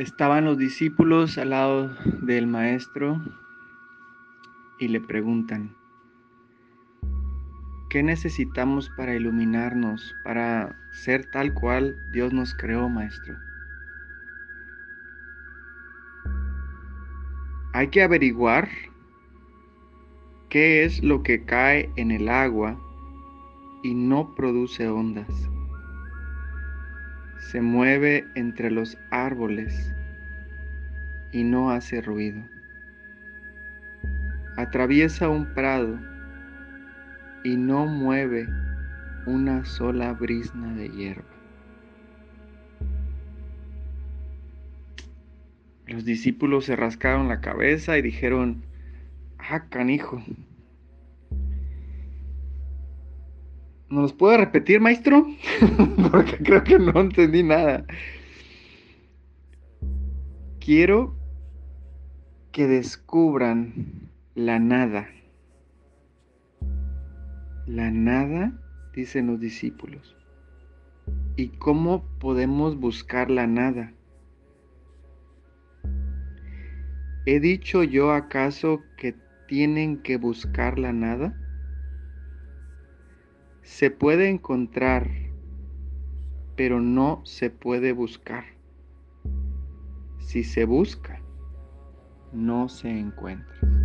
Estaban los discípulos al lado del maestro y le preguntan, ¿qué necesitamos para iluminarnos, para ser tal cual Dios nos creó, maestro? Hay que averiguar qué es lo que cae en el agua y no produce ondas se mueve entre los árboles y no hace ruido. Atraviesa un prado y no mueve una sola brisna de hierba. Los discípulos se rascaron la cabeza y dijeron, ah, canijo, ¿Nos los puede repetir, maestro? Porque creo que no entendí nada. Quiero que descubran la nada. La nada, dicen los discípulos. ¿Y cómo podemos buscar la nada? ¿He dicho yo acaso que tienen que buscar la nada? Se puede encontrar, pero no se puede buscar. Si se busca, no se encuentra.